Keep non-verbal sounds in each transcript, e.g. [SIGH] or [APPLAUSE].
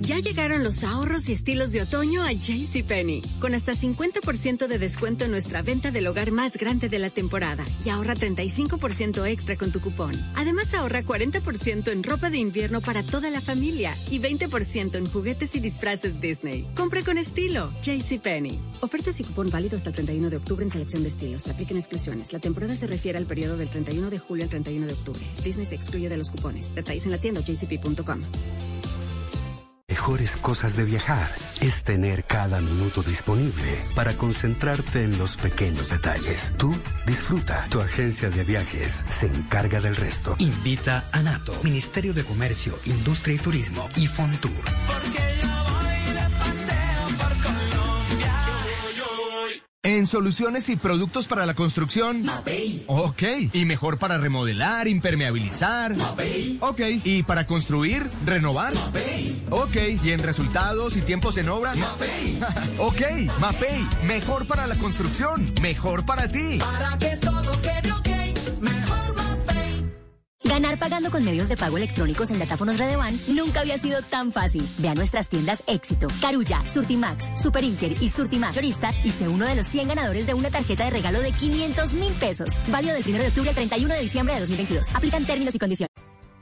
Ya llegaron los ahorros y estilos de otoño a JCPenney. Con hasta 50% de descuento en nuestra venta del hogar más grande de la temporada. Y ahorra 35% extra con tu cupón. Además ahorra 40% en ropa de invierno para toda la familia. Y 20% en juguetes y disfraces Disney. Compre con estilo. JCPenney. Ofertas y cupón válido hasta el 31 de octubre en selección de estilos. Apliquen exclusiones. La temporada se refiere al periodo del 31 de julio al 31 de octubre. Disney se excluye de los cupones. Detalles en la tienda jcp.com. Mejores cosas de viajar es tener cada minuto disponible para concentrarte en los pequeños detalles. Tú disfruta. Tu agencia de viajes se encarga del resto. Invita a NATO, Ministerio de Comercio, Industria y Turismo y Fontour. En soluciones y productos para la construcción. Mapei. Ok. Y mejor para remodelar, impermeabilizar. Mapei. Ok. Y para construir, renovar. Mapei. Ok. Y en resultados y tiempos en obra. Mapei. [LAUGHS] ok. Mapei. Mejor para la construcción. Mejor para ti. Para que todo Ganar pagando con medios de pago electrónicos en datáfonos Redevan nunca había sido tan fácil. Ve a nuestras tiendas Éxito, Carulla, Surtimax, Super Inter y Surtimax Mayorista y sé uno de los 100 ganadores de una tarjeta de regalo de 500 mil pesos. Válido del 1 de octubre al 31 de diciembre de 2022. Aplican términos y condiciones.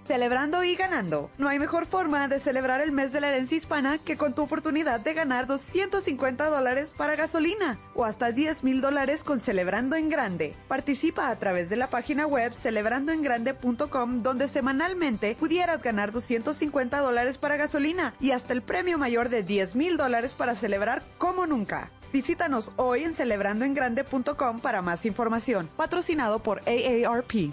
Celebrando y ganando. No hay mejor forma de celebrar el mes de la herencia hispana que con tu oportunidad de ganar 250 dólares para gasolina o hasta 10 mil dólares con Celebrando en Grande. Participa a través de la página web celebrandoengrande.com donde semanalmente pudieras ganar 250 dólares para gasolina y hasta el premio mayor de 10 mil dólares para celebrar como nunca. Visítanos hoy en celebrandoengrande.com para más información. Patrocinado por AARP.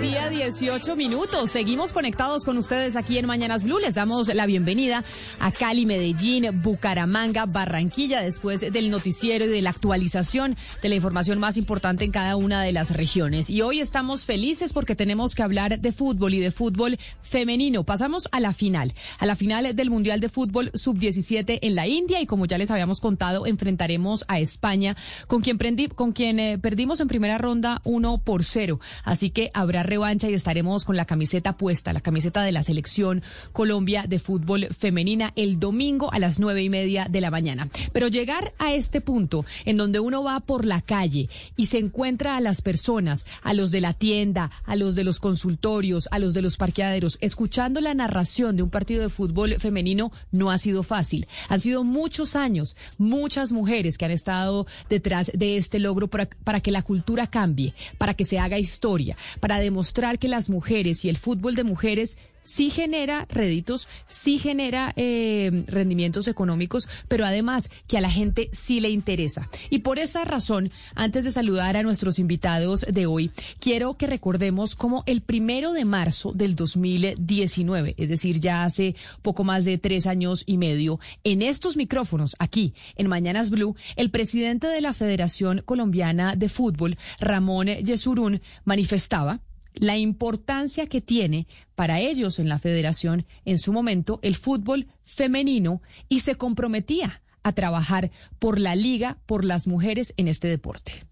Día, 18 minutos. Seguimos conectados con ustedes aquí en Mañanas Blue. Les damos la bienvenida a Cali, Medellín, Bucaramanga, Barranquilla, después del noticiero y de la actualización de la información más importante en cada una de las regiones. Y hoy estamos felices porque tenemos que hablar de fútbol y de fútbol femenino. Pasamos a la final, a la final del Mundial de Fútbol Sub-17 en la India y como ya les habíamos contado, enfrentaremos a España, con quien, prendi- con quien eh, perdimos en primera ronda 1 por 0. Así que habrá revancha y estaremos con la camiseta puesta, la camiseta de la selección Colombia de fútbol femenina el domingo a las nueve y media de la mañana. Pero llegar a este punto en donde uno va por la calle y se encuentra a las personas, a los de la tienda, a los de los consultorios, a los de los parqueaderos, escuchando la narración de un partido de fútbol femenino no ha sido fácil. Han sido muchos años, muchas mujeres que han estado detrás de este logro para, para que la cultura cambie, para que se haga historia, para demostrar que las mujeres y el fútbol de mujeres sí genera réditos, sí genera eh, rendimientos económicos, pero además que a la gente sí le interesa. Y por esa razón, antes de saludar a nuestros invitados de hoy, quiero que recordemos cómo el primero de marzo del 2019, es decir, ya hace poco más de tres años y medio, en estos micrófonos, aquí, en Mañanas Blue, el presidente de la Federación Colombiana de Fútbol, Ramón Yesurún, manifestaba la importancia que tiene para ellos en la federación en su momento el fútbol femenino y se comprometía a trabajar por la liga, por las mujeres en este deporte.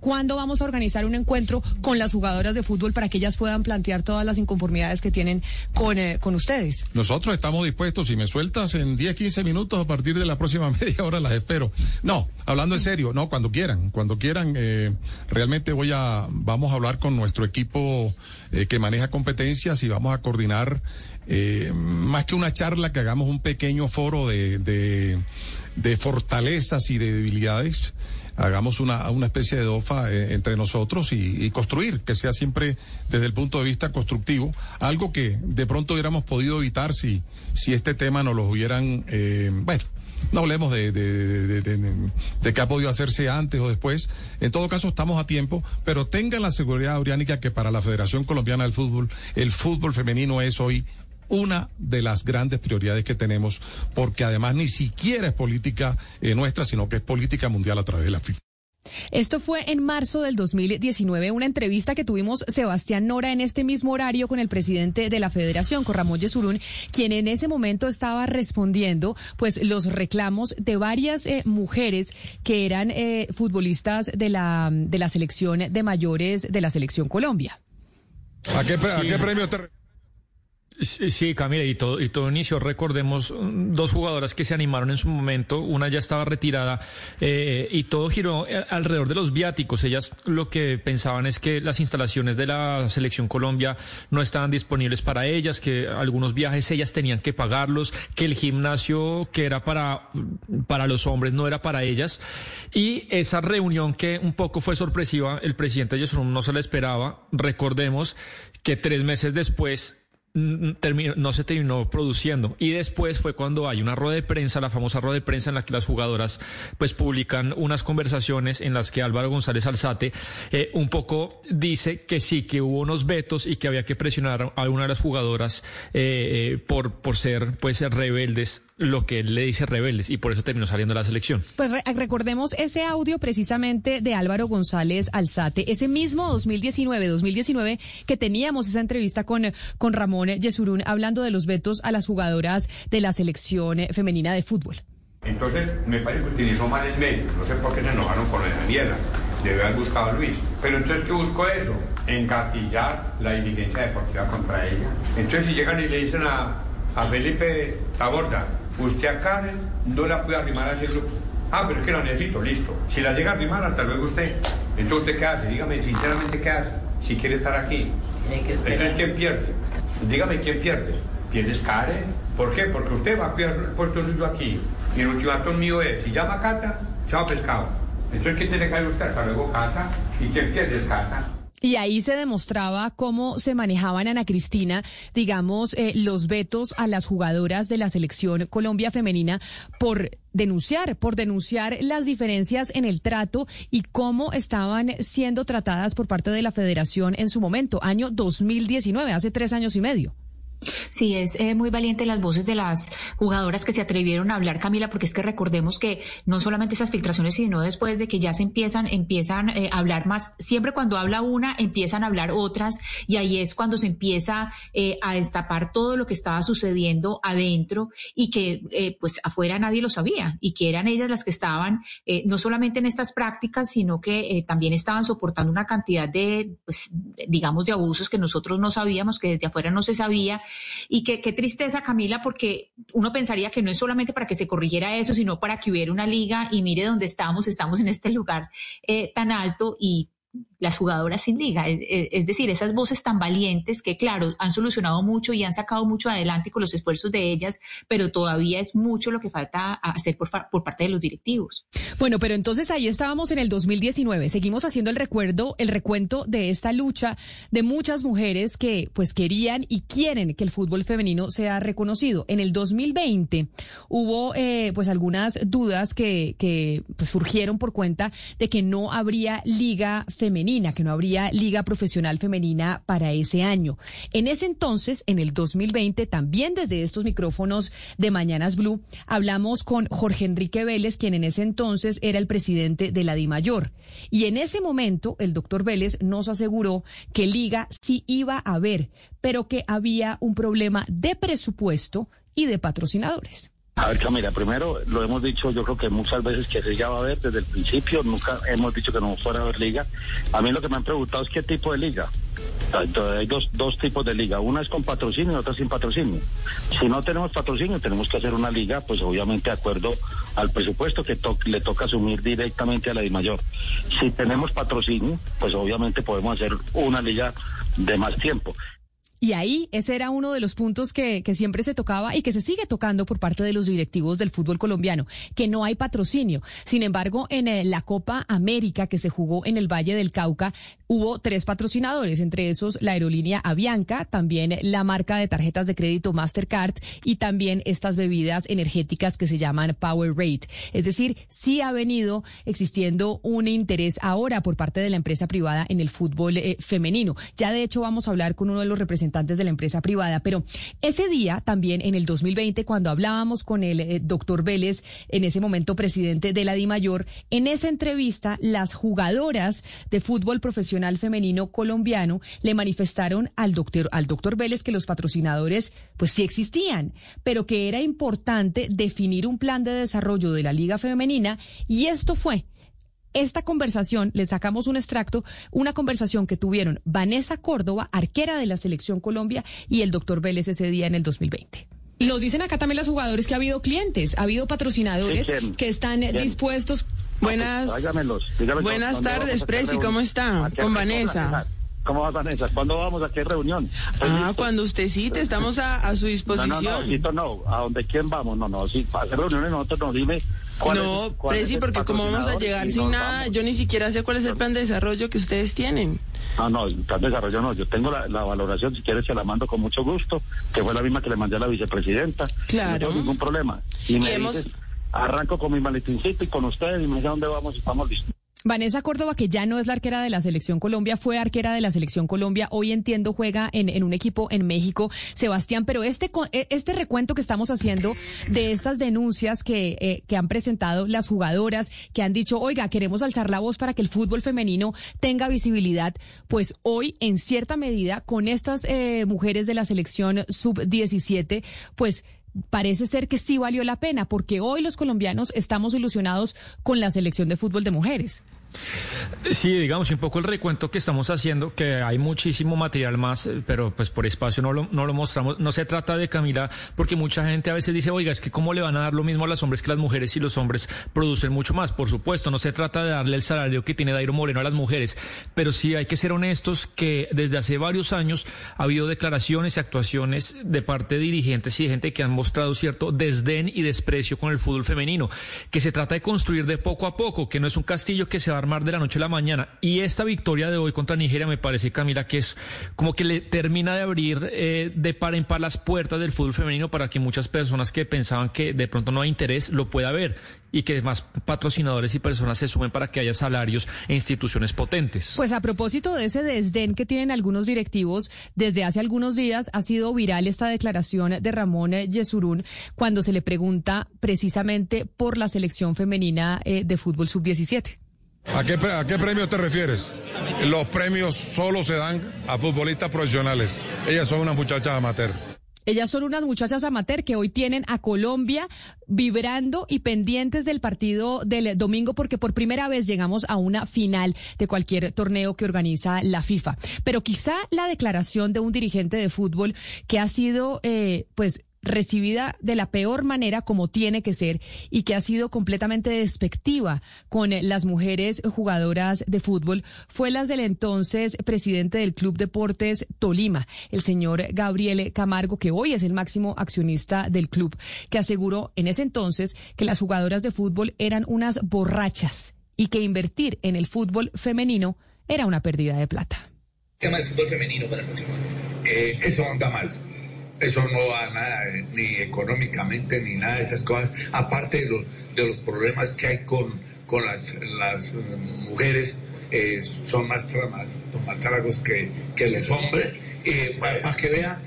¿Cuándo vamos a organizar un encuentro con las jugadoras de fútbol para que ellas puedan plantear todas las inconformidades que tienen con, eh, con ustedes? Nosotros estamos dispuestos, si me sueltas en 10, 15 minutos a partir de la próxima [LAUGHS] media hora las espero. No, hablando en serio, no, cuando quieran, cuando quieran, eh, realmente voy a, vamos a hablar con nuestro equipo eh, que maneja competencias y vamos a coordinar, eh, más que una charla, que hagamos un pequeño foro de, de, de fortalezas y de debilidades hagamos una, una especie de DOFA eh, entre nosotros y, y construir, que sea siempre desde el punto de vista constructivo, algo que de pronto hubiéramos podido evitar si, si este tema no lo hubieran, eh, bueno, no hablemos de, de, de, de, qué ha podido hacerse antes o después. En todo caso, estamos a tiempo, pero tengan la seguridad, Auriánica, que para la Federación Colombiana del Fútbol, el fútbol femenino es hoy una de las grandes prioridades que tenemos, porque además ni siquiera es política eh, nuestra, sino que es política mundial a través de la FIFA. Esto fue en marzo del 2019, una entrevista que tuvimos Sebastián Nora en este mismo horario con el presidente de la federación, con Ramón Yesurún, quien en ese momento estaba respondiendo pues los reclamos de varias eh, mujeres que eran eh, futbolistas de la, de la selección de mayores de la selección Colombia. ¿A qué, a qué premio te... Sí, Camila, y todo, y todo inicio, recordemos mm, dos jugadoras que se animaron en su momento, una ya estaba retirada eh, y todo giró eh, alrededor de los viáticos. Ellas lo que pensaban es que las instalaciones de la selección Colombia no estaban disponibles para ellas, que algunos viajes ellas tenían que pagarlos, que el gimnasio que era para, para los hombres no era para ellas. Y esa reunión que un poco fue sorpresiva, el presidente Yesurum no se la esperaba. Recordemos que tres meses después no se terminó produciendo. Y después fue cuando hay una rueda de prensa, la famosa rueda de prensa en la que las jugadoras pues publican unas conversaciones en las que Álvaro González Alzate eh, un poco dice que sí, que hubo unos vetos y que había que presionar a una de las jugadoras eh, eh, por, por ser pues rebeldes lo que él le dice rebeldes y por eso terminó saliendo la selección. Pues recordemos ese audio precisamente de Álvaro González Alzate, ese mismo 2019-2019 que teníamos esa entrevista con, con Ramón Yesurún hablando de los vetos a las jugadoras de la selección femenina de fútbol. Entonces, me parece que utilizó mal el medio, no sé por qué se enojaron con esa mierda. Debe haber buscado a Luis. Pero entonces, ¿qué buscó eso? Engatillar la diligencia deportiva contra ella. Entonces, si llegan y le dicen a, a Felipe Taborda, usted a Karen no la puede arrimar a ese grupo. Ah, pero es que la necesito, listo. Si la llega a arrimar, hasta luego usted. Entonces, ¿usted qué hace? Dígame sinceramente qué hace, si quiere estar aquí. Entonces, ¿quién pierde? Dígame, ¿quién pierde? ¿Pierdes Karen? ¿Por qué? Porque usted va a perder el puesto suyo aquí. Y el ultimátum mío es, si llama Cata, chao pescado. Entonces, ¿qué tiene que hacer usted? Hasta luego Cata. ¿Y quién pierde es Cata? Y ahí se demostraba cómo se manejaban, Ana Cristina, digamos, eh, los vetos a las jugadoras de la selección Colombia femenina por denunciar, por denunciar las diferencias en el trato y cómo estaban siendo tratadas por parte de la federación en su momento, año 2019, hace tres años y medio. Sí, es eh, muy valiente las voces de las jugadoras que se atrevieron a hablar, Camila, porque es que recordemos que no solamente esas filtraciones, sino después de que ya se empiezan, empiezan eh, a hablar más, siempre cuando habla una, empiezan a hablar otras, y ahí es cuando se empieza eh, a destapar todo lo que estaba sucediendo adentro y que eh, pues afuera nadie lo sabía, y que eran ellas las que estaban no solamente en estas prácticas, sino que también estaban soportando una cantidad de, pues, digamos, de abusos que nosotros no sabíamos, que desde afuera no se sabía y qué tristeza, Camila, porque uno pensaría que no es solamente para que se corrigiera eso, sino para que hubiera una liga y mire dónde estamos, estamos en este lugar eh, tan alto y las jugadoras sin liga. Es, es, decir, esas voces tan valientes que, claro, han solucionado mucho y han sacado mucho adelante con los esfuerzos de ellas, pero todavía es mucho lo que falta hacer por, por parte de los directivos. Bueno, pero entonces ahí estábamos en el 2019. Seguimos haciendo el recuerdo, el recuento de esta lucha de muchas mujeres que pues querían y quieren que el fútbol femenino sea reconocido. En el 2020 hubo eh, pues algunas dudas que, que pues, surgieron por cuenta de que no habría liga femenina que no habría liga profesional femenina para ese año. En ese entonces, en el 2020, también desde estos micrófonos de Mañanas Blue, hablamos con Jorge Enrique Vélez, quien en ese entonces era el presidente de la DIMAYOR. Y en ese momento, el doctor Vélez nos aseguró que liga sí iba a haber, pero que había un problema de presupuesto y de patrocinadores. A ver, Camila, primero lo hemos dicho, yo creo que muchas veces que se va a haber desde el principio, nunca hemos dicho que no fuera a haber liga. A mí lo que me han preguntado es qué tipo de liga. Hay dos, dos tipos de liga, una es con patrocinio y otra sin patrocinio. Si no tenemos patrocinio, tenemos que hacer una liga, pues obviamente de acuerdo al presupuesto que to le toca asumir directamente a la DIMAYOR. Si tenemos patrocinio, pues obviamente podemos hacer una liga de más tiempo. Y ahí ese era uno de los puntos que, que, siempre se tocaba y que se sigue tocando por parte de los directivos del fútbol colombiano, que no hay patrocinio. Sin embargo, en eh, la Copa América que se jugó en el Valle del Cauca, hubo tres patrocinadores, entre esos la aerolínea Avianca, también la marca de tarjetas de crédito Mastercard y también estas bebidas energéticas que se llaman Power Rate. Es decir, sí ha venido existiendo un interés ahora por parte de la empresa privada en el fútbol eh, femenino. Ya de hecho vamos a hablar con uno de los representantes de la empresa privada. Pero ese día, también en el 2020, cuando hablábamos con el eh, doctor Vélez, en ese momento presidente de la DIMAYOR, en esa entrevista, las jugadoras de fútbol profesional femenino colombiano le manifestaron al doctor, al doctor Vélez que los patrocinadores, pues sí existían, pero que era importante definir un plan de desarrollo de la liga femenina y esto fue esta conversación, le sacamos un extracto, una conversación que tuvieron Vanessa Córdoba, arquera de la Selección Colombia, y el doctor Vélez ese día en el 2020. Nos dicen acá también los jugadores que ha habido clientes, ha habido patrocinadores que están dispuestos. Buenas, buenas tardes, Presi, ¿cómo está? Con Vanessa. ¿Cómo va Vanessa? ¿Cuándo vamos a qué reunión? Ah, cuando usted cite, estamos a, su disposición. No, no, no, no, ¿a dónde quién vamos? No, no, sí, para hacer reuniones nosotros nos dime no, Presi, porque como vamos a llegar sin nada, yo ni siquiera sé cuál es el plan de desarrollo que ustedes tienen. No, no, el plan de desarrollo no, yo tengo la, valoración, si quieres se la mando con mucho gusto, que fue la misma que le mandé a la vicepresidenta. Claro. No tengo ningún problema. Y, me dices, arranco con mi maletincito y con ustedes y me dónde vamos y estamos listos. Vanessa Córdoba, que ya no es la arquera de la selección Colombia, fue arquera de la selección Colombia. Hoy entiendo juega en, un equipo en México. Sebastián, pero este, e, este recuento que estamos haciendo de estas denuncias que, eh, que han presentado las jugadoras, que han dicho, oiga, queremos alzar la voz para que el fútbol femenino tenga visibilidad, pues hoy, en cierta medida, con estas eh, mujeres de la selección sub-17, pues parece ser que sí valió la pena, porque hoy los colombianos estamos ilusionados con la selección de fútbol de mujeres. Sí, digamos, un poco el recuento que estamos haciendo, que hay muchísimo material más, eh, pero pues por espacio no lo, no lo mostramos. No se trata de Camila, porque mucha gente a veces dice, oiga, es que cómo le van a dar lo mismo a los hombres que las mujeres si los hombres producen mucho más. Por supuesto, no se trata de darle el salario que tiene Dairo Moreno a las mujeres, pero sí hay que ser honestos que desde hace varios años ha habido declaraciones y actuaciones de parte de dirigentes y de gente que han mostrado cierto desdén y desprecio con el fútbol femenino, que se trata de construir de poco a poco, que no es un castillo que se va armar de la noche a la mañana. Y esta victoria de hoy contra Nigeria me parece, Camila, que es como que le termina de abrir eh, de par en par las puertas del fútbol femenino para que muchas personas que pensaban que de pronto no hay interés lo pueda ver y que más patrocinadores y personas se sumen para que haya salarios e instituciones potentes. Pues a propósito de ese desdén que tienen algunos directivos, desde hace algunos días ha sido viral esta declaración de Ramón Yesurún cuando se le pregunta precisamente por la selección femenina eh, de fútbol sub-17. ¿A qué, ¿A qué premio te refieres? Los premios solo se dan a futbolistas profesionales. Ellas son unas muchachas amateur. Ellas son unas muchachas amateur que hoy tienen a Colombia vibrando y pendientes del partido del domingo porque por primera vez llegamos a una final de cualquier torneo que organiza la FIFA. Pero quizá la declaración de un dirigente de fútbol que ha sido, eh, pues, recibida de la peor manera como tiene que ser y que ha sido completamente despectiva con las mujeres jugadoras de fútbol fue las del entonces presidente del Club Deportes Tolima, el señor Gabriel Camargo, que hoy es el máximo accionista del club, que aseguró en ese entonces que las jugadoras de fútbol eran unas borrachas y que invertir en el fútbol femenino era una pérdida de plata. tema del fútbol femenino para el próximo año? Eh, eso anda mal eso no va nada, eh, ni económicamente, ni nada de esas cosas, aparte de los, de los problemas que hay con, con las, las mujeres, eh, son más traumatólogos que, que los hombres, eh, para, que vean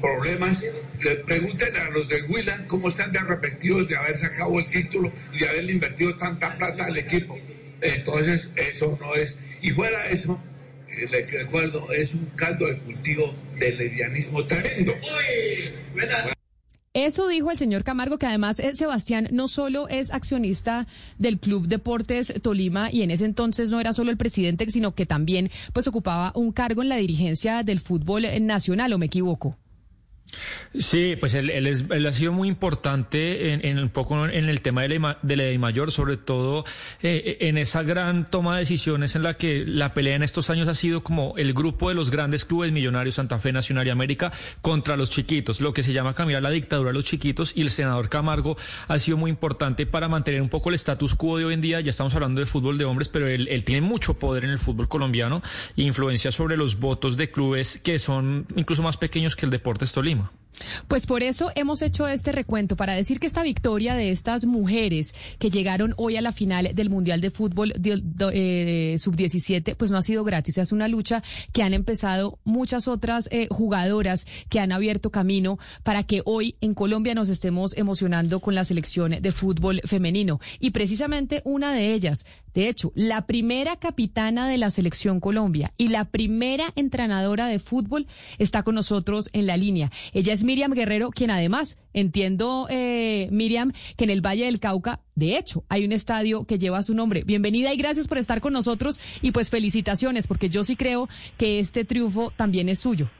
problemas. Le pregunten a los del Willan cómo están de arrepentidos de haber sacado el título y de haberle invertido tanta plata al equipo. Entonces, eso no es. Y fuera eso, le recuerdo, es un caldo de cultivo del lesbianismo tremendo. Eso dijo el señor Camargo, que además eh, Sebastián no solo es accionista del Club Deportes Tolima y en ese entonces no era solo el presidente, sino que también pues ocupaba un cargo en la dirigencia del fútbol nacional, ¿o me equivoco? Sí, pues él, es, él, ha sido muy importante en, un poco en el tema de la, mayor, sobre todo eh, en esa gran toma de decisiones en la que la pelea en estos años ha sido como el grupo de los grandes clubes millonarios, Santa Fe, Nacional y América, contra los chiquitos, lo que se llama cambiar la dictadura de los chiquitos y el senador Camargo ha sido muy importante para mantener un poco el status quo de hoy en día. Ya estamos hablando de fútbol de hombres, pero él, tiene mucho poder en el fútbol colombiano influencia sobre los votos de clubes que son incluso más pequeños que el Deportes Tolima. проблема Pues por eso hemos hecho este recuento, para decir que esta victoria de estas mujeres que llegaron hoy a la final del Mundial de Fútbol eh, Sub-17, pues no ha sido gratis. Es una lucha que han empezado muchas otras eh, jugadoras que han abierto camino para que hoy en Colombia nos estemos emocionando con la selección de fútbol femenino. Y precisamente una de ellas, de hecho, la primera capitana de la selección Colombia y la primera entrenadora de fútbol está con nosotros en la línea. Ella es Miriam Guerrero, quien además, entiendo, eh, Miriam, que en el Valle del Cauca, de hecho, hay un estadio que lleva su nombre. Bienvenida y gracias por estar con nosotros y pues felicitaciones, porque yo sí creo que este triunfo también es suyo.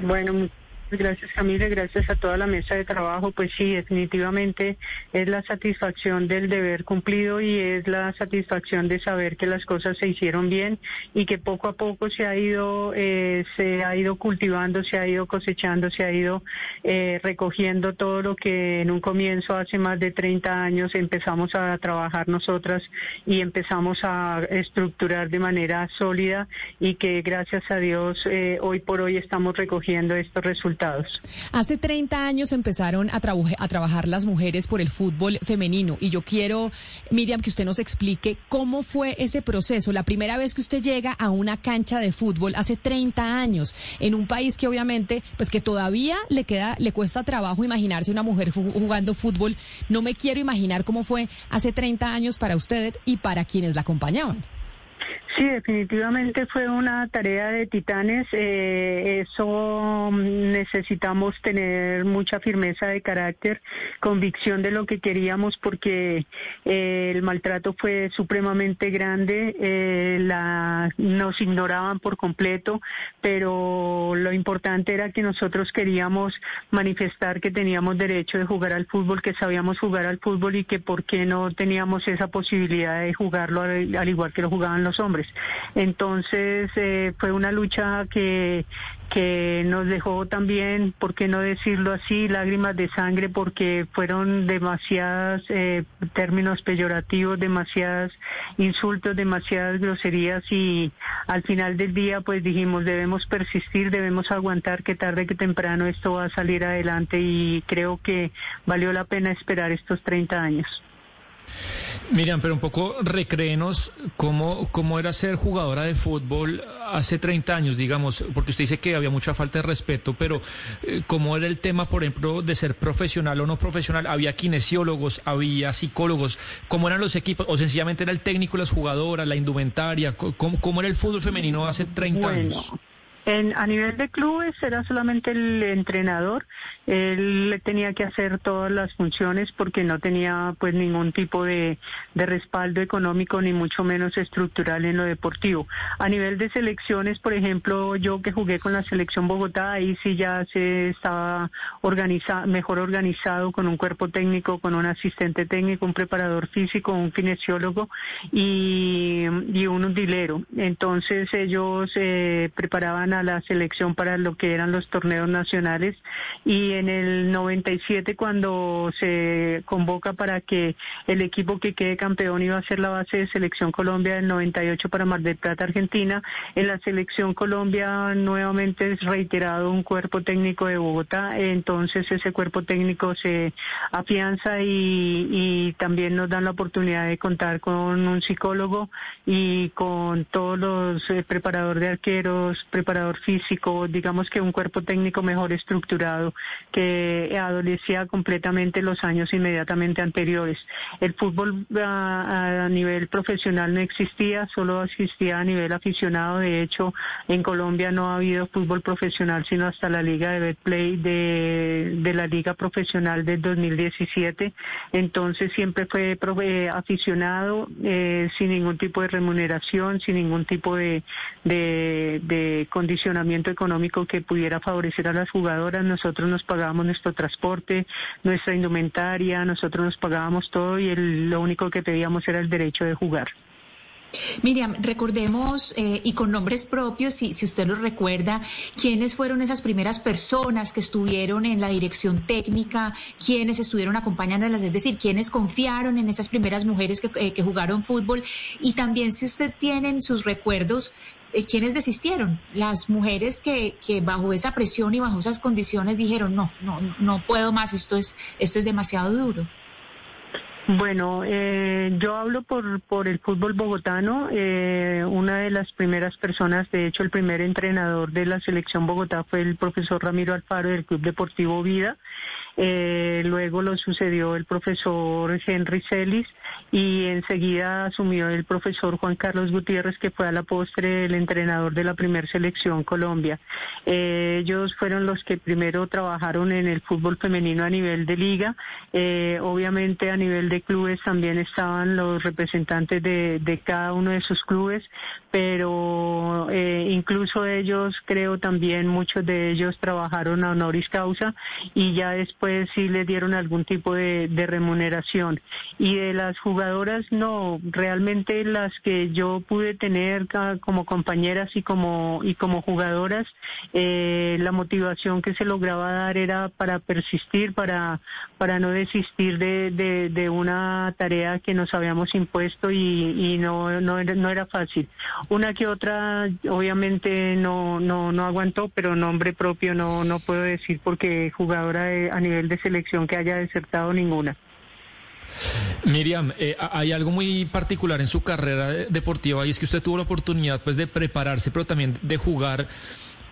Bueno, Gracias Camila, gracias a toda la mesa de trabajo. Pues sí, definitivamente es la satisfacción del deber cumplido y es la satisfacción de saber que las cosas se hicieron bien y que poco a poco se ha ido, eh, se ha ido cultivando, se ha ido cosechando, se ha ido eh, recogiendo todo lo que en un comienzo hace más de 30 años empezamos a trabajar nosotras y empezamos a estructurar de manera sólida y que gracias a Dios eh, hoy por hoy estamos recogiendo estos resultados Hace 30 años empezaron a, a trabajar las mujeres por el fútbol femenino y yo quiero, Miriam, que usted nos explique cómo fue ese proceso. La primera vez que usted llega a una cancha de fútbol hace 30 años en un país que obviamente, pues que todavía le queda, le cuesta trabajo imaginarse una mujer jugando fútbol. No me quiero imaginar cómo fue hace 30 años para usted y para quienes la acompañaban. Sí, definitivamente fue una tarea de titanes. Eh, eso mm, necesitamos tener mucha firmeza de carácter, convicción de lo que queríamos, porque eh, el maltrato fue supremamente grande. Eh, nos ignoraban por completo, pero lo importante era que nosotros queríamos manifestar que teníamos derecho de jugar al fútbol, que sabíamos jugar al fútbol y que por qué no teníamos esa posibilidad de jugarlo al igual que lo jugaban los hombres. Entonces eh, fue una lucha que, que nos dejó también, por qué no decirlo así, lágrimas de sangre porque fueron demasiados eh, términos peyorativos, demasiados insultos, demasiadas groserías y al final del día pues dijimos debemos persistir, debemos aguantar que tarde que temprano esto va a salir adelante y creo que valió la pena esperar estos 30 años. Miriam, pero un poco recréenos cómo, cómo era ser jugadora de fútbol hace 30 años, digamos, porque usted dice que había mucha falta de respeto, pero eh, cómo era el tema, por ejemplo, de ser profesional o no profesional. Había kinesiólogos, había psicólogos, cómo eran los equipos, o sencillamente era el técnico, las jugadoras, la indumentaria, cómo, cómo era el fútbol femenino hace 30 años. En, a nivel de clubes era solamente el entrenador, él tenía que hacer todas las funciones porque no tenía pues ningún tipo de, de, respaldo económico ni mucho menos estructural en lo deportivo. A nivel de selecciones, por ejemplo, yo que jugué con la selección Bogotá, ahí sí ya se estaba organiza, mejor organizado con un cuerpo técnico, con un asistente técnico, un preparador físico, un kinesiólogo y, y un utilero. Entonces ellos eh, preparaban a la selección para lo que eran los torneos nacionales. Y en el 97 cuando se convoca para que el equipo que quede campeón iba a ser la base de selección Colombia del 98 para Mar del Plata Argentina, en la selección Colombia nuevamente es reiterado un cuerpo técnico de Bogotá, entonces ese cuerpo técnico se afianza y, y también nos dan la oportunidad de contar con un psicólogo y con todos los eh, preparadores de arqueros, preparadores físico, digamos que un cuerpo técnico mejor estructurado que adolecía completamente los años inmediatamente anteriores. El fútbol a, nivel profesional no existía, solo existía a nivel aficionado. De hecho, en Colombia no ha habido fútbol profesional sino hasta la Liga de Betplay de, de la Liga Profesional del 2017. Entonces siempre fue eh, aficionado eh, sin ningún tipo de remuneración, sin ningún tipo de, de, de condición económico que pudiera favorecer a las jugadoras. Nosotros nos pagábamos nuestro transporte, nuestra indumentaria, nosotros nos pagábamos todo y el, lo único que pedíamos era el derecho de jugar. Miriam, recordemos, eh, y con nombres propios, si, usted lo recuerda, quiénes fueron esas primeras personas que estuvieron en la dirección técnica, quiénes estuvieron acompañándolas, es decir, quiénes confiaron en esas primeras mujeres que, eh, que jugaron fútbol, y también si usted tiene en sus recuerdos eh, quiénes desistieron, las mujeres que, que bajo esa presión y bajo esas condiciones dijeron, no, no, no puedo más, esto es, esto es demasiado duro. Bueno, eh, yo hablo por, por el fútbol bogotano. Eh, una de las primeras personas, de hecho el primer entrenador de la selección Bogotá fue el profesor Ramiro Alfaro del Club Deportivo Vida. Eh, luego lo sucedió el profesor Henry Celis y enseguida asumió el profesor Juan Carlos Gutiérrez, que fue a la postre el entrenador de la primer selección Colombia. Eh, ellos fueron los que primero trabajaron en el fútbol femenino a nivel de liga. Obviamente a nivel de clubes también estaban los representantes de, de cada uno de sus clubes, pero eh, incluso ellos, creo también muchos de ellos trabajaron a honoris causa y ya después sí les dieron algún tipo de, remuneración. Y de las jugadoras, no, realmente las que yo pude tener como compañeras y como, y como jugadoras, eh, la motivación que se lograba dar era para persistir, para, para no desistir de, de, de una tarea que nos habíamos impuesto y, y no, no, era, no era fácil. Una que otra, obviamente no, no, no aguantó, pero nombre propio no, no puedo decir porque jugadora de- a nivel de selección que haya desertado ninguna. Miriam, eh, hay algo muy particular en su carrera de- deportiva y es que usted tuvo la oportunidad pues de prepararse, pero también de jugar.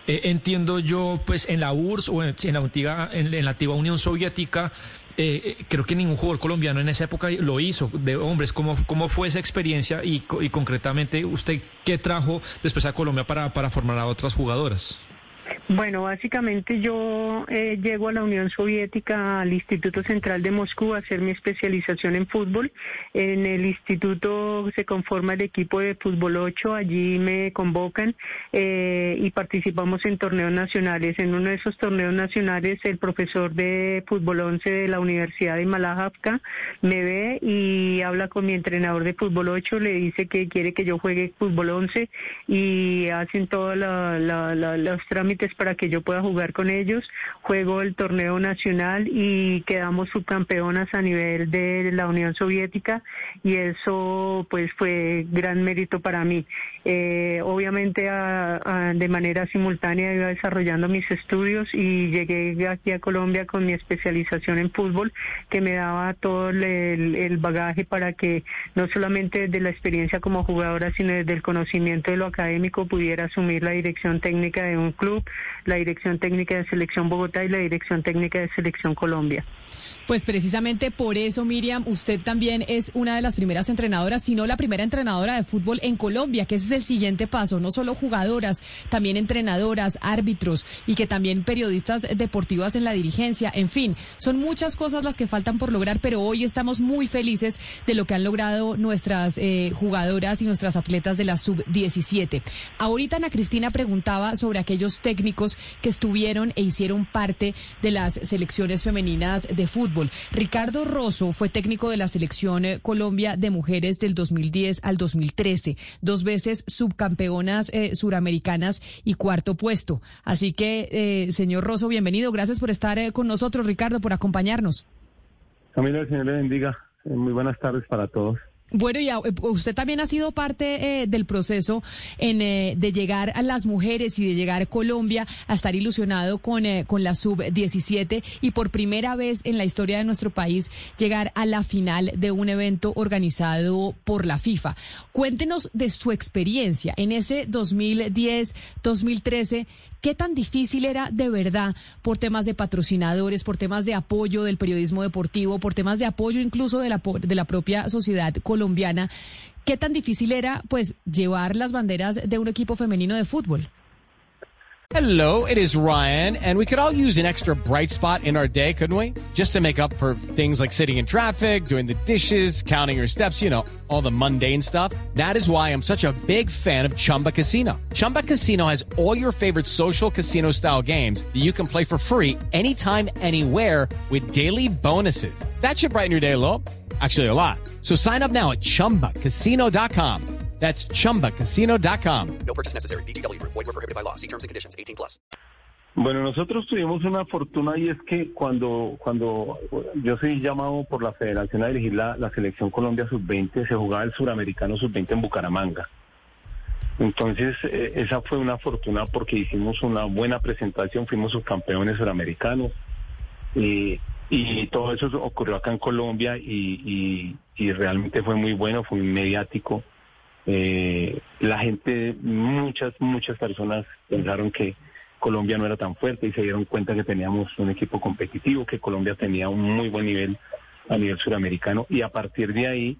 eh, entiendo yo, pues en la URSS o en, en la antigua, en, en la antigua Unión Soviética, eh, eh, creo que ningún jugador colombiano en esa época lo hizo, de hombres. ¿Cómo, cómo fue esa experiencia y, y concretamente usted qué trajo después a Colombia para, para formar a otras jugadoras? Bueno, básicamente yo eh, llego a la Unión Soviética, al Instituto Central de Moscú, a hacer mi especialización en fútbol. En el instituto se conforma el equipo de fútbol 8, allí me convocan eh, y participamos en torneos nacionales. En uno de esos torneos nacionales, el profesor de fútbol 11 de la Universidad de Malajavka me ve y habla con mi entrenador de fútbol 8, le dice que quiere que yo juegue fútbol 11 y hacen todos los trámites para que yo pueda jugar con ellos. Juego el torneo nacional y quedamos subcampeonas a nivel de la Unión Soviética y eso pues fue gran mérito para mí. Eh, obviamente de manera simultánea iba desarrollando mis estudios y llegué aquí a Colombia con mi especialización en fútbol que me daba todo el, el bagaje para que no solamente desde la experiencia como jugadora sino desde el conocimiento de lo académico pudiera asumir la dirección técnica de un club, la dirección técnica de Selección Bogotá y la dirección técnica de Selección Colombia. Pues precisamente por eso, Miriam, usted también es una de las primeras entrenadoras, si no la primera entrenadora de fútbol en Colombia, que ese es el siguiente paso, no solo jugadoras, también entrenadoras, árbitros y que también periodistas deportivas en la dirigencia, en fin, son muchas cosas las que faltan por lograr, pero hoy estamos muy felices de lo que han logrado nuestras eh, jugadoras y nuestras atletas de la sub-17. Ahorita Ana Cristina preguntaba sobre aquellos técnicos que estuvieron e hicieron parte de las selecciones femeninas de fútbol. Ricardo Rosso fue técnico de la selección eh, Colombia de mujeres del 2010 al 2013, dos veces subcampeonas eh, suramericanas y cuarto puesto. Así que, eh, señor Rosso, bienvenido. Gracias por estar con nosotros, Ricardo, por acompañarnos. Camila, el Señor le bendiga. Muy buenas tardes para todos. Bueno, y eh, usted también ha sido parte eh, del proceso en, eh, de llegar a las mujeres y de llegar a Colombia a estar ilusionado con, eh, con la sub-17 y por primera vez en la historia de nuestro país llegar a la final de un evento organizado por la FIFA. Cuéntenos de su experiencia en ese 2010-2013. ¿Qué tan difícil era de verdad por temas de patrocinadores, por temas de apoyo del periodismo deportivo, por temas de apoyo incluso de la, de la propia sociedad colombiana? ¿Qué tan difícil era pues llevar las banderas de un equipo femenino de fútbol? Hello, it is Ryan, and we could all use an extra bright spot in our day, couldn't we? Just to make up for things like sitting in traffic, doing the dishes, counting your steps, you know, all the mundane stuff. That is why I'm such a big fan of Chumba Casino. Chumba Casino has all your favorite social casino style games that you can play for free anytime, anywhere with daily bonuses. That should brighten your day a little. Actually, a lot. So sign up now at chumbacasino.com. That's chumbacasino.com. No purchase necessary. VGW Group. Void were prohibited by law. See terms and conditions. 18 plus. Bueno, nosotros tuvimos una fortuna y es que cuando, cuando yo soy llamado por la federación a dirigir la, la selección Colombia sub-20, se jugaba el suramericano sub-20 en Bucaramanga. Entonces, eh, esa fue una fortuna porque hicimos una buena presentación, fuimos subcampeones suramericanos. Y, y todo eso ocurrió acá en Colombia y, y, y realmente fue muy bueno, fue mediático. Eh, la gente, muchas, muchas personas pensaron que Colombia no era tan fuerte y se dieron cuenta que teníamos un equipo competitivo, que Colombia tenía un muy buen nivel a nivel suramericano y a partir de ahí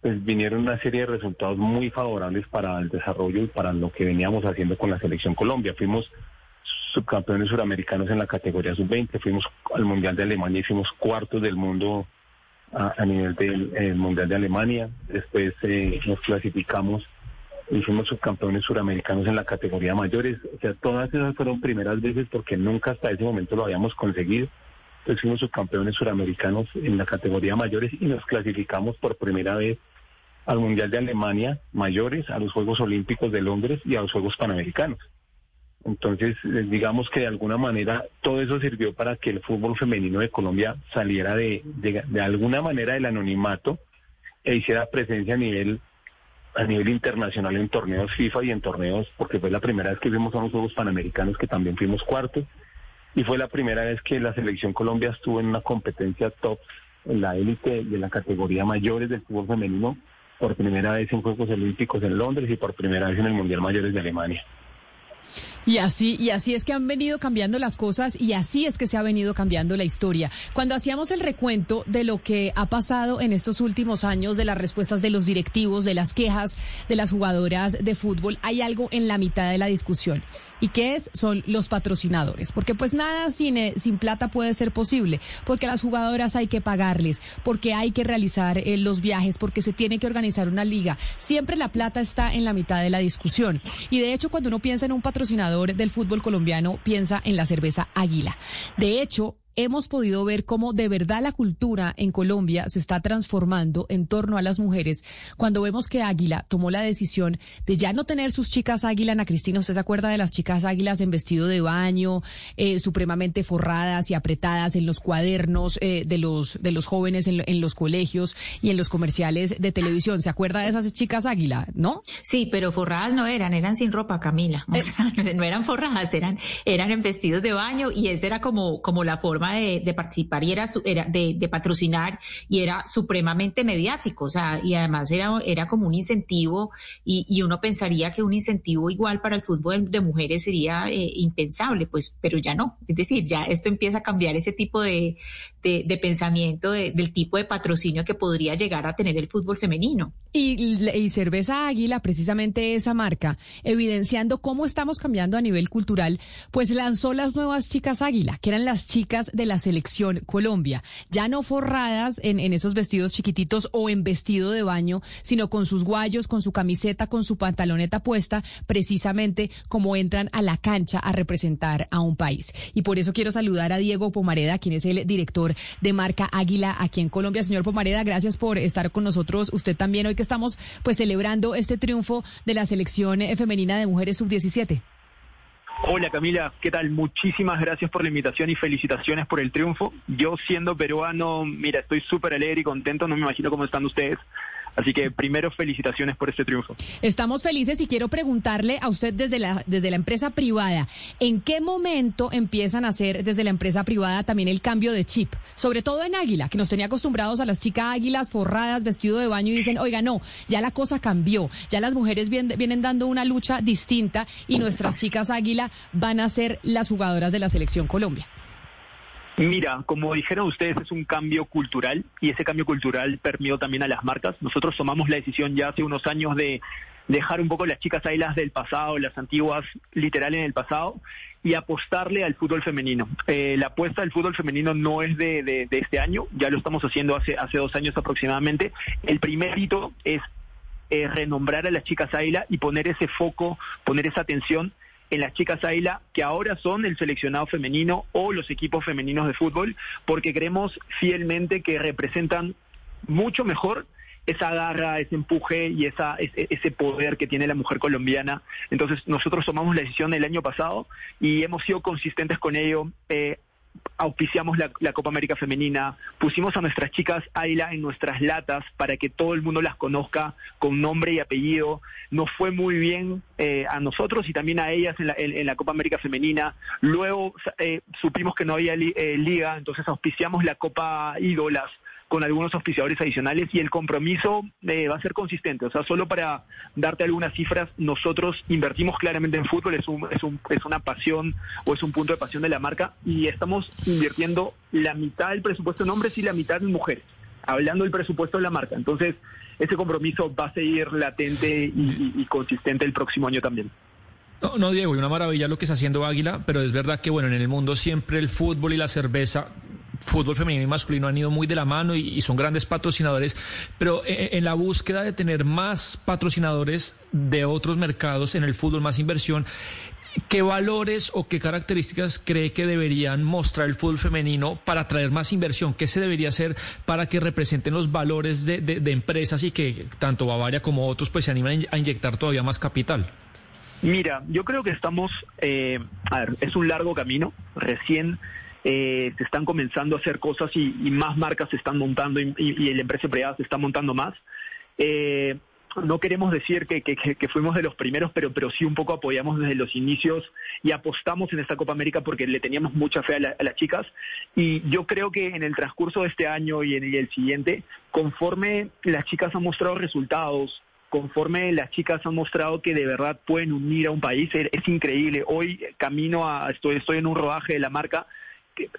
pues vinieron una serie de resultados muy favorables para el desarrollo y para lo que veníamos haciendo con la selección Colombia. Fuimos subcampeones suramericanos en la categoría sub-20, fuimos al Mundial de Alemania y fuimos cuartos del mundo a, nivel del el Mundial de Alemania. Después eh, nos clasificamos y fuimos subcampeones suramericanos en la categoría mayores. O sea, todas esas fueron primeras veces porque nunca hasta ese momento lo habíamos conseguido. Entonces fuimos subcampeones suramericanos en la categoría mayores y nos clasificamos por primera vez al Mundial de Alemania mayores, a los Juegos Olímpicos de Londres y a los Juegos Panamericanos. Entonces, eh, digamos que de alguna manera todo eso sirvió para que el fútbol femenino de Colombia saliera de, de, alguna manera del anonimato e hiciera presencia a nivel a nivel internacional en torneos FIFA y en torneos, porque fue la primera vez que fuimos a los Juegos Panamericanos que también fuimos cuartos, y fue la primera vez que la selección Colombia estuvo en una competencia top en la élite de la categoría mayores del fútbol femenino, por primera vez en Juegos Olímpicos en Londres y por primera vez en el Mundial Mayores de Alemania. Y así, y así es que han venido cambiando las cosas y así es que se ha venido cambiando la historia. Cuando hacíamos el recuento de lo que ha pasado en estos últimos años, de las respuestas de los directivos, de las quejas de las jugadoras de fútbol, hay algo en la mitad de la discusión. ¿Y qué es? Son los patrocinadores. Porque pues nada sin, eh, sin plata puede ser posible. Porque a las jugadoras hay que pagarles, porque hay que realizar eh, los viajes, porque se tiene que organizar una liga. Siempre la plata está en la mitad de la discusión. Y de hecho, cuando uno piensa en un patrocinador del fútbol colombiano, piensa en la cerveza Águila. De hecho, hemos podido ver cómo de verdad la cultura en Colombia se está transformando en torno a las mujeres cuando vemos que Águila tomó la decisión de ya no tener sus chicas Águila, Ana Cristina, ¿usted se acuerda de las chicas Águilas en vestido de baño, eh, supremamente forradas y apretadas en los cuadernos eh, de los de los jóvenes en, en, los colegios y en los comerciales de televisión? ¿Se acuerda de esas chicas Águila, no? Sí, pero forradas no eran, eran sin ropa, Camila. O sea, [LAUGHS] no eran forradas, eran eran en vestidos de baño y esa era como como la forma de, participar y era, era de, de, patrocinar y era supremamente mediático, o sea, y además era, era como un incentivo y, y uno pensaría que un incentivo igual para el fútbol de mujeres sería eh, impensable, pues, pero ya no. Es decir, ya esto empieza a cambiar ese tipo de, de, de pensamiento del tipo de patrocinio que podría llegar a tener el fútbol femenino. Y, y Cerveza Águila, precisamente esa marca, evidenciando cómo estamos cambiando a nivel cultural, pues lanzó las nuevas chicas Águila, que eran las chicas de la selección Colombia, ya no forradas en, esos vestidos chiquititos o en vestido de baño, sino con sus guayos, con su camiseta, con su pantaloneta puesta, precisamente como entran a la cancha a representar a un país. Y por eso quiero saludar a Diego Pomareda, quien es el director de marca Águila aquí en Colombia. Señor Pomareda, gracias por estar con nosotros. Usted también hoy que estamos pues celebrando este triunfo de la selección femenina de mujeres sub-17. Hola Camila, ¿qué tal? Muchísimas gracias por la invitación y felicitaciones por el triunfo. Yo siendo peruano, mira, estoy súper alegre y contento, no me imagino cómo están ustedes. Así que primero felicitaciones por este triunfo. Estamos felices y quiero preguntarle a usted desde la, desde la empresa privada, ¿en qué momento empiezan a hacer desde la empresa privada también el cambio de chip? Sobre todo en Águila, que nos tenía acostumbrados a las chicas águilas forradas, vestido de baño y dicen, oiga, no, ya la cosa cambió, ya las mujeres vienen, vienen dando una lucha distinta y nuestras chicas águila van a ser las jugadoras de la selección Colombia. Mira, como dijeron ustedes, es un cambio cultural y ese cambio cultural permeó también a las marcas. Nosotros tomamos la decisión ya hace unos años de dejar un poco las chicas águilas del pasado, las antiguas literal en el pasado, y apostarle al fútbol femenino. Eh, la apuesta del fútbol femenino no es de, de, de, este año, ya lo estamos haciendo hace, hace dos años aproximadamente. El primer hito es eh, renombrar a las chicas águila y poner ese foco, poner esa atención en las chicas Águila, que ahora son el seleccionado femenino o los equipos femeninos de fútbol, porque creemos fielmente que representan mucho mejor esa garra, ese empuje y esa, ese, poder que tiene la mujer colombiana. Entonces nosotros tomamos la decisión el año pasado y hemos sido consistentes con ello. Eh, auspiciamos la, Copa América Femenina, pusimos a nuestras chicas Ayla en nuestras latas para que todo el mundo las conozca con nombre y apellido. Nos fue muy bien eh, a nosotros y también a ellas en la, Copa América Femenina. Luego eh, supimos que no había liga, entonces auspiciamos la Copa Ídolas con algunos auspiciadores adicionales y el compromiso eh, va a ser consistente. O sea, solo para darte algunas cifras, nosotros invertimos claramente en fútbol, es, un, es, un, es una pasión o es un punto de pasión de la marca y estamos invirtiendo la mitad del presupuesto en hombres y la mitad en mujeres, hablando del presupuesto de la marca. Entonces, ese compromiso va a seguir latente y, y consistente el próximo año también. No, no, Diego, y una maravilla lo que está haciendo Águila, pero es verdad que, bueno, en el mundo siempre el fútbol y la cerveza fútbol femenino y masculino han ido muy de la mano y, son grandes patrocinadores, pero eh, eh, en, la búsqueda de tener más patrocinadores de otros mercados en el fútbol, más inversión, ¿qué valores o qué características cree que deberían mostrar el fútbol femenino para atraer más inversión? ¿Qué se debería hacer para que representen los valores de, empresas y que tanto Bavaria como otros pues se animen a inyectar todavía más capital? Mira, yo creo que estamos, eh, a ver, es un largo camino, recién eh, se están comenzando a hacer cosas y, más marcas se están montando y, y, la empresa privada se está montando más. Eh, no queremos decir que, fuimos de los primeros, pero, pero sí un poco apoyamos desde los inicios y apostamos en esta Copa América porque le teníamos mucha fe a, las chicas. Y yo creo que en el transcurso de este año y en el siguiente, conforme las chicas han mostrado resultados, conforme las chicas han mostrado que de verdad pueden unir a un país, es, increíble. Hoy camino a, estoy, estoy en un rodaje de la marca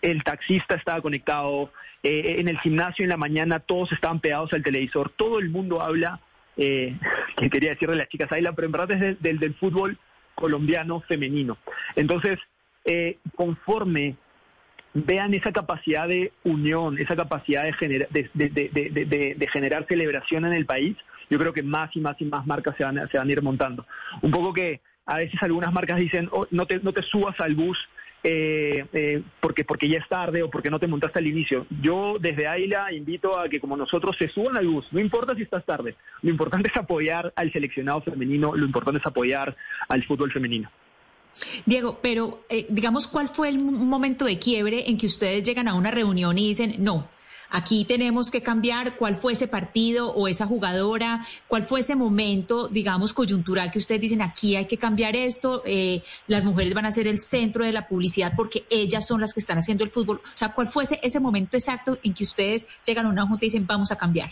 el taxista estaba conectado, eh, en el gimnasio en la mañana todos estaban pegados al televisor, todo el mundo habla, eh, que quería decirle a las chicas Ayla, pero en verdad es del, del fútbol colombiano femenino. Entonces, eh, conforme vean esa capacidad de unión, esa capacidad de, de, generar celebración en el país, yo creo que más y más y más marcas se van, se van a ir montando. Un poco que a veces algunas marcas dicen, oh, no, te, no te subas al bus eh, eh, porque, porque ya es tarde o porque no te montaste al inicio. Yo desde Aila invito a que como nosotros se suban al bus, no importa si estás tarde, lo importante es apoyar al seleccionado femenino, lo importante es apoyar al fútbol femenino. Diego, pero eh, digamos, ¿cuál fue el momento de quiebre en que ustedes llegan a una reunión y dicen, no, aquí tenemos que cambiar cuál fue ese partido o esa jugadora, cuál fue ese momento, digamos, coyuntural que ustedes dicen, aquí hay que cambiar esto, eh, las mujeres van a ser el centro de la publicidad porque ellas son las que están haciendo el fútbol. O sea, ¿cuál fue ese, ese momento exacto en que ustedes llegan a una junta y dicen, vamos a cambiar?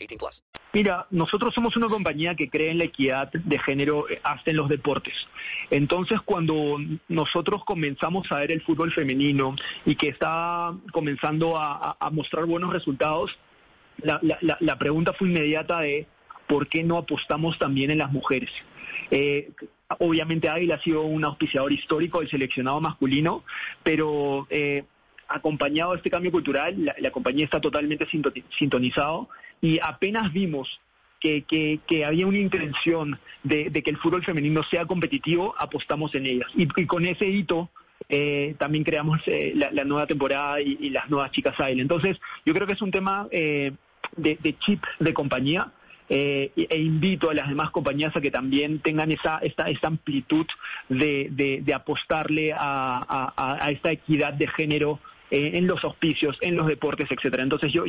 18 plus. Mira, nosotros somos una compañía que cree en la equidad de género eh, hasta en los deportes. Entonces, cuando nosotros comenzamos a ver el fútbol femenino y que está comenzando a, mostrar buenos resultados, la, la, la pregunta fue inmediata de ¿por qué no apostamos también en las mujeres? Eh, obviamente Águila ha sido un auspiciador histórico del seleccionado masculino, pero eh, acompañado de este cambio cultural, la, compañía está totalmente sintonizado y apenas vimos que, había una intención de, que el fútbol femenino sea competitivo, apostamos en ellas. Y, con ese hito eh, también creamos eh, la, nueva temporada y, las nuevas chicas Águila. Entonces, yo creo que es un tema de, de chip de compañía eh, e invito a las demás compañías a que también tengan esa, esta, esta amplitud de, apostarle a, a, esta equidad de género eh, en los auspicios, en los deportes, etcétera. Entonces yo,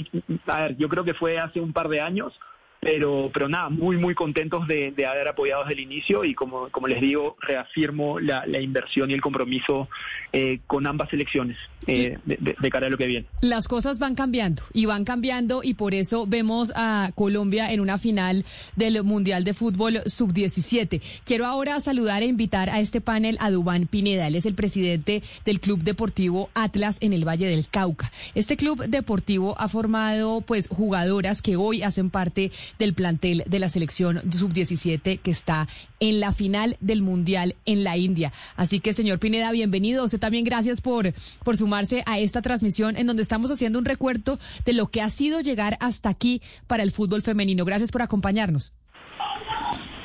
a ver, yo creo que fue hace un par de años Pero, pero nada, muy, muy contentos de, de haber apoyado desde el inicio y como, como les digo, reafirmo la, la inversión y el compromiso eh, con ambas elecciones eh, de, de, de cara a lo que viene. Las cosas van cambiando y van cambiando y por eso vemos a Colombia en una final del Mundial de Fútbol Sub-17. Quiero ahora saludar e invitar a este panel a Dubán Pineda. Él es el presidente del Club Deportivo Atlas en el Valle del Cauca. Este club deportivo ha formado pues jugadoras que hoy hacen parte del plantel de la selección Sub-17 que está en la final del Mundial en la India. Así que, señor Pineda, bienvenido. Usted también gracias por, por sumarse a esta transmisión en donde estamos haciendo un recuerdo de lo que ha sido llegar hasta aquí para el fútbol femenino. Gracias por acompañarnos.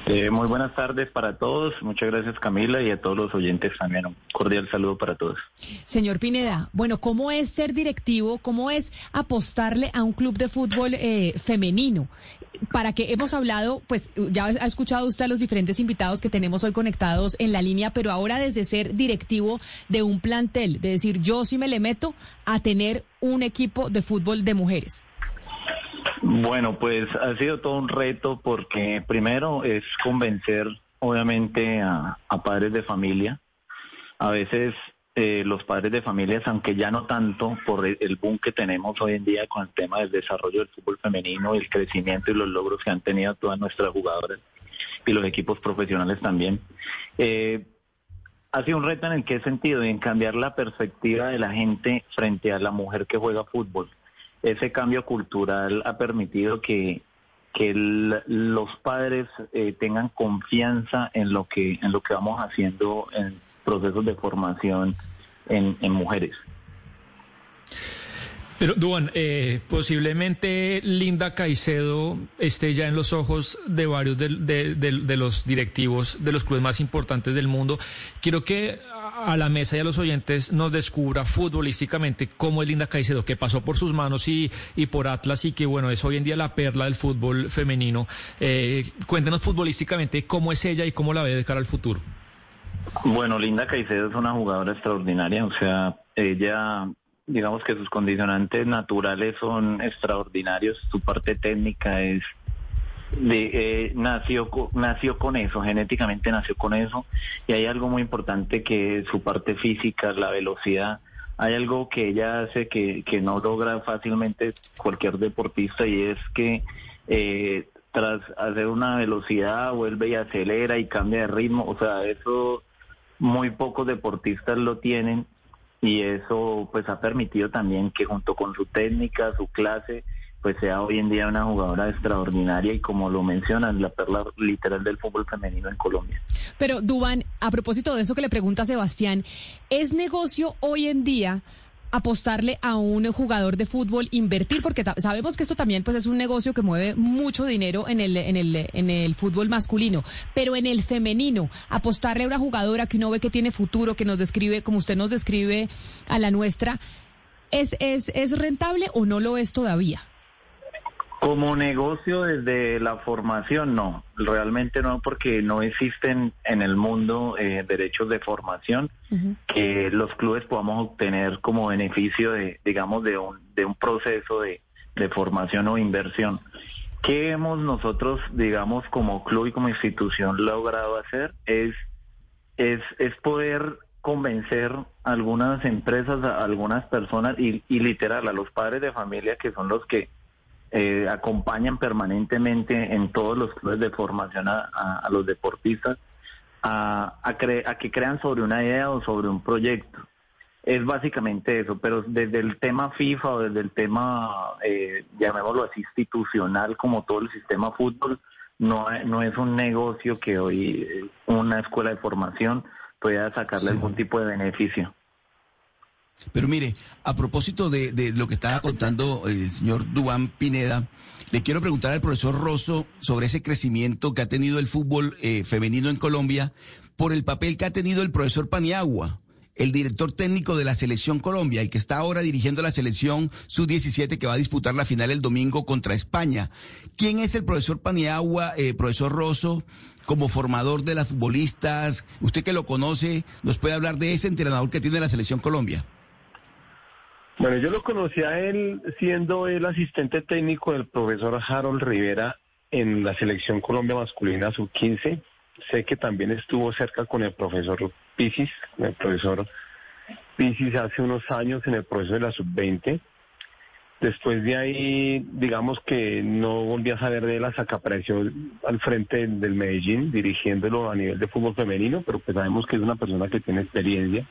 Eh, muy buenas tardes para todos. Muchas gracias Camila y a todos los oyentes también. Un cordial saludo para todos. Señor Pineda, bueno, ¿cómo es ser directivo? ¿Cómo es apostarle a un club de fútbol eh, femenino? Para que hemos hablado, pues ya ha escuchado usted a los diferentes invitados que tenemos hoy conectados en la línea, pero ahora desde ser directivo de un plantel, de decir yo sí me le meto a tener un equipo de fútbol de mujeres. Bueno, pues ha sido todo un reto porque primero es convencer, obviamente, a, a padres de familia. A veces eh, los padres de familias, aunque ya no tanto por el, el, boom que tenemos hoy en día con el tema del desarrollo del fútbol femenino, el crecimiento y los logros que han tenido todas nuestras jugadoras y los equipos profesionales también. Eh, ha sido un reto en el qué sentido, en cambiar la perspectiva de la gente frente a la mujer que juega fútbol ese cambio cultural ha permitido que, que los padres eh, tengan confianza en lo que en lo que vamos haciendo en procesos de formación en, mujeres. Pero, Duan, eh, posiblemente Linda Caicedo esté ya en los ojos de varios de, los directivos de los clubes más importantes del mundo. Quiero que a la mesa y a los oyentes nos descubra futbolísticamente cómo es Linda Caicedo, que pasó por sus manos y, y por Atlas y que, bueno, es hoy en día la perla del fútbol femenino. Eh, cuéntenos futbolísticamente cómo es ella y cómo la ve de cara al futuro. Bueno, Linda Caicedo es una jugadora extraordinaria, o sea, ella digamos que sus condicionantes naturales son extraordinarios, su parte técnica es de, eh, nació nació con eso, genéticamente nació con eso y hay algo muy importante que es su parte física, la velocidad. Hay algo que ella hace que, que no logra fácilmente cualquier deportista y es que eh, tras hacer una velocidad vuelve y acelera y cambia de ritmo. O sea, eso muy pocos deportistas lo tienen y eso pues ha permitido también que junto con su técnica, su clase, pues sea hoy en día una jugadora extraordinaria y como lo mencionan, la perla literal del fútbol femenino en Colombia. Pero Duban, a propósito de eso que le pregunta Sebastián, ¿es negocio hoy en día apostarle a un jugador de fútbol, invertir, porque sabemos que esto también pues es un negocio que mueve mucho dinero en el, en el, en el fútbol masculino, pero en el femenino, apostarle a una jugadora que uno ve que tiene futuro, que nos describe, como usted nos describe a la nuestra, ¿es, es, es rentable o no lo es todavía? Como negocio desde la formación, no, realmente no, porque no existen en el mundo eh, derechos de formación uh -huh. que los clubes podamos obtener como beneficio de, digamos, de un, de un proceso de, de formación o inversión. ¿Qué hemos nosotros, digamos, como club y como institución logrado hacer? Es, es, es poder convencer a algunas empresas, a algunas personas y, y literal a los padres de familia que son los que eh, acompañan permanentemente en todos los clubes de formación a, a, a los deportistas a, a, a, que crean sobre una idea o sobre un proyecto. Es básicamente eso, pero desde el tema FIFA o desde el tema, eh, llamémoslo así, institucional, como todo el sistema fútbol, no, no es un negocio que hoy una escuela de formación pueda sacarle sí. algún tipo de beneficio. Pero mire, a propósito de, lo que estaba contando el señor Dubán Pineda, le quiero preguntar al profesor Rosso sobre ese crecimiento que ha tenido el fútbol eh, femenino en Colombia por el papel que ha tenido el profesor Paniagua, el director técnico de la selección Colombia, el que está ahora dirigiendo la selección sub-17 que va a disputar la final el domingo contra España. ¿Quién es el profesor Paniagua, eh, profesor Rosso? como formador de las futbolistas, usted que lo conoce, nos puede hablar de ese entrenador que tiene la selección Colombia. Bueno, yo lo conocí a él siendo el asistente técnico del profesor Harold Rivera en la selección Colombia masculina sub-15. Sé que también estuvo cerca con el profesor Pisis, el profesor Pisis hace unos años en el proceso de la sub-20. Después de ahí, digamos que no volví a saber de él hasta que apareció al frente del, del Medellín, dirigiéndolo a nivel de fútbol femenino, pero pues sabemos que es una persona que tiene experiencia,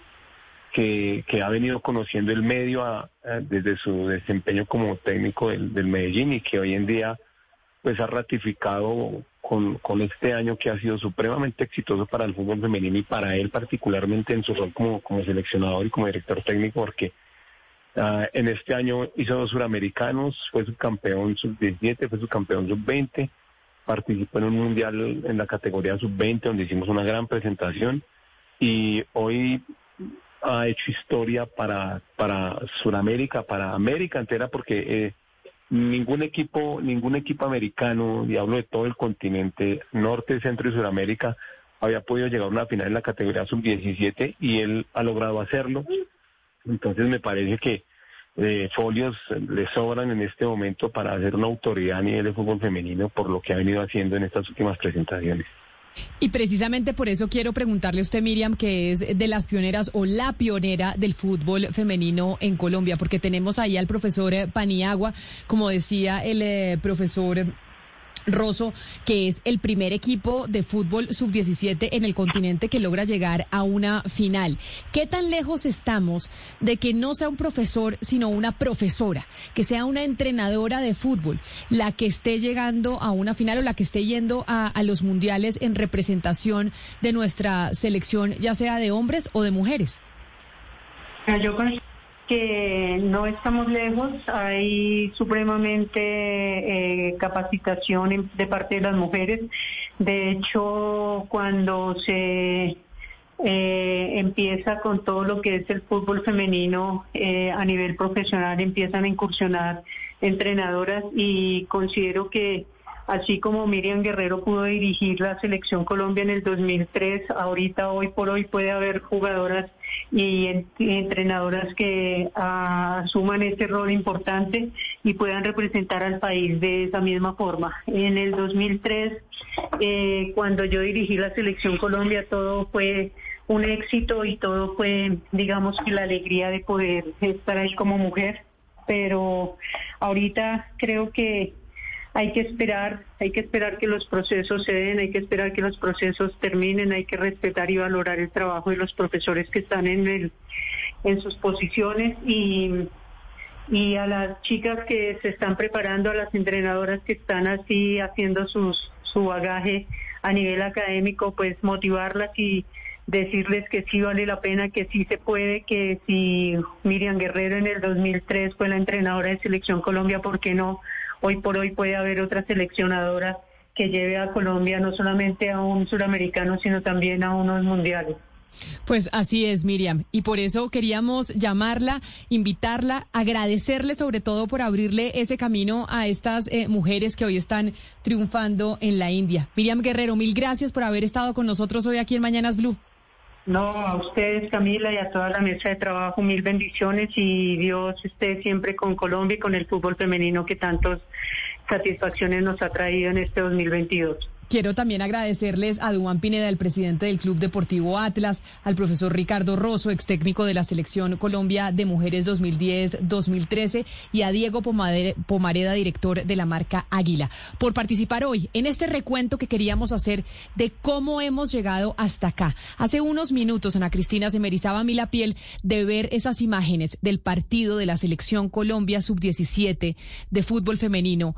que, ha venido conociendo el medio desde su desempeño como técnico del, del Medellín y que hoy en día pues ha ratificado con, este año que ha sido supremamente exitoso para el fútbol femenino y para él particularmente en su rol como, como seleccionador y como director técnico, porque ah, en este año hizo dos suramericanos, fue subcampeón sub-17, fue subcampeón sub-20, participó en un mundial en la categoría sub-20 donde hicimos una gran presentación y hoy ha hecho historia para, para Sudamérica, para América entera, porque eh, ningún equipo, ningún equipo americano, y hablo de todo el continente, norte, centro y Sudamérica, había podido llegar a una final en la categoría sub-17 y él ha logrado hacerlo. Entonces me parece que eh, folios le sobran en este momento para hacer una autoridad a nivel de fútbol femenino por lo que ha venido haciendo en estas últimas presentaciones. Y precisamente por eso quiero preguntarle a usted, Miriam, que es de las pioneras o la pionera del fútbol femenino en Colombia, porque tenemos ahí al profesor Paniagua, como decía el eh, profesor. Rosso, que es el primer equipo de fútbol sub-17 en el continente que logra llegar a una final. ¿Qué tan lejos estamos de que no sea un profesor, sino una profesora, que sea una entrenadora de fútbol, la que esté llegando a una final o la que esté yendo a, los mundiales en representación de nuestra selección, ya sea de hombres o de mujeres? Yo que no estamos lejos, hay supremamente eh, capacitación de parte de las mujeres. De hecho, cuando se eh, empieza con todo lo que es el fútbol femenino eh, a nivel profesional, empiezan a incursionar entrenadoras y considero que así como Miriam Guerrero pudo dirigir la selección Colombia en el 2003, ahorita hoy por hoy puede haber jugadoras y, en- y entrenadoras que ah, asuman ese rol importante y puedan representar al país de esa misma forma. En el 2003, eh, cuando yo dirigí la selección Colombia, todo fue un éxito y todo fue, digamos la alegría de poder estar ahí como mujer. Pero ahorita creo que hay que esperar, hay que esperar que los procesos se den, hay que esperar que los procesos terminen, hay que respetar y valorar el trabajo de los profesores que están en en sus posiciones y, y a las chicas que se están preparando, a las entrenadoras que están así haciendo sus, su bagaje a nivel académico, pues motivarlas y decirles que sí vale la pena, que sí se puede, que si Miriam Guerrero en el 2003 fue la entrenadora de Selección Colombia, ¿por qué no? Hoy por hoy puede haber otra seleccionadora que lleve a Colombia no solamente a un suramericano, sino también a unos mundiales. Pues así es, Miriam. Y por eso queríamos llamarla, invitarla, agradecerle sobre todo por abrirle ese camino a estas eh, mujeres que hoy están triunfando en la India. Miriam Guerrero, mil gracias por haber estado con nosotros hoy aquí en Mañanas Blue. No, a ustedes, Camila, y a toda la mesa de trabajo, mil bendiciones y Dios esté siempre con Colombia y con el fútbol femenino que tantas satisfacciones nos ha traído en este 2022. Quiero también agradecerles a Duan Pineda, el presidente del Club Deportivo Atlas, al profesor Ricardo Rosso, ex técnico de la Selección Colombia de Mujeres 2010-2013, y a Diego Pomareda, director de la marca Águila, por participar hoy en este recuento que queríamos hacer de cómo hemos llegado hasta acá. Hace unos minutos, Ana Cristina, se me erizaba a mí la piel de ver esas imágenes del partido de la Selección Colombia Sub-17 de fútbol femenino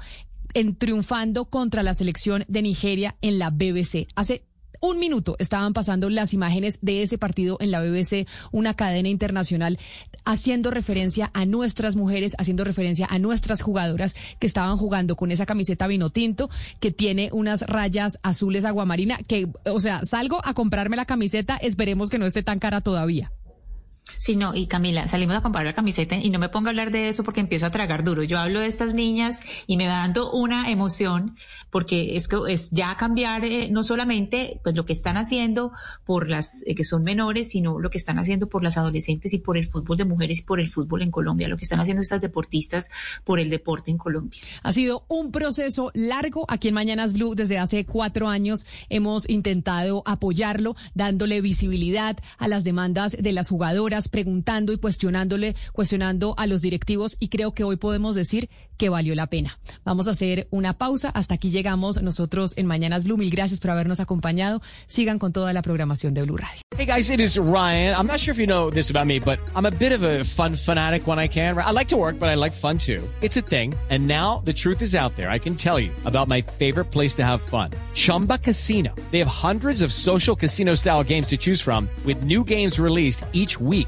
en triunfando contra la selección de Nigeria en la BBC. Hace un minuto estaban pasando las imágenes de ese partido en la BBC, una cadena internacional, haciendo referencia a nuestras mujeres, haciendo referencia a nuestras jugadoras que estaban jugando con esa camiseta vino tinto que tiene unas rayas azules aguamarina, que, o sea, salgo a comprarme la camiseta, esperemos que no esté tan cara todavía. Sí, no, y Camila, salimos a comprar la camiseta y no me pongo a hablar de eso porque empiezo a tragar duro. Yo hablo de estas niñas y me va dando una emoción porque es que es ya cambiar eh, no solamente pues lo que están haciendo por las eh, que son menores, sino lo que están haciendo por las adolescentes y por el fútbol de mujeres y por el fútbol en Colombia, lo que están haciendo estas deportistas por el deporte en Colombia. Ha sido un proceso largo. Aquí en Mañanas Blue, desde hace cuatro años, hemos intentado apoyarlo, dándole visibilidad a las demandas de las jugadoras preguntando y cuestionándole, cuestionando a los directivos y creo que hoy podemos decir que valió la pena. Vamos a hacer una pausa. Hasta aquí llegamos nosotros en Mañanas Blue. Mil gracias por habernos acompañado. Sigan con toda la programación de Blue Radio. Hey guys, it is Ryan. I'm not sure if you know this about me, but I'm a bit of a fun fanatic when I can. I like to work, but I like fun too. It's a thing. And now the truth is out there. I can tell you about my favorite place to have fun. Chumba Casino. They have hundreds of social casino style games to choose from with new games released each week.